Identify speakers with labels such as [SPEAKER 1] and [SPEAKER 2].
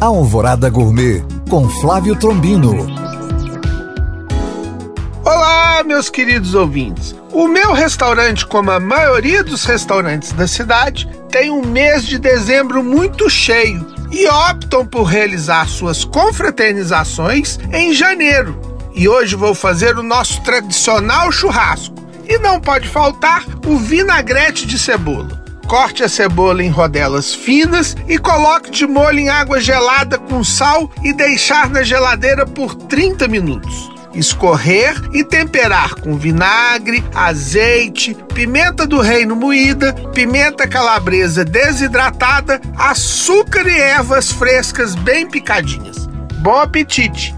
[SPEAKER 1] Alvorada Gourmet com Flávio Trombino.
[SPEAKER 2] Olá, meus queridos ouvintes. O meu restaurante, como a maioria dos restaurantes da cidade, tem um mês de dezembro muito cheio e optam por realizar suas confraternizações em janeiro. E hoje vou fazer o nosso tradicional churrasco. E não pode faltar o vinagrete de cebola. Corte a cebola em rodelas finas e coloque de molho em água gelada com sal e deixar na geladeira por 30 minutos escorrer e temperar com vinagre, azeite, pimenta do reino moída, pimenta calabresa desidratada, açúcar e ervas frescas bem picadinhas. Bom apetite!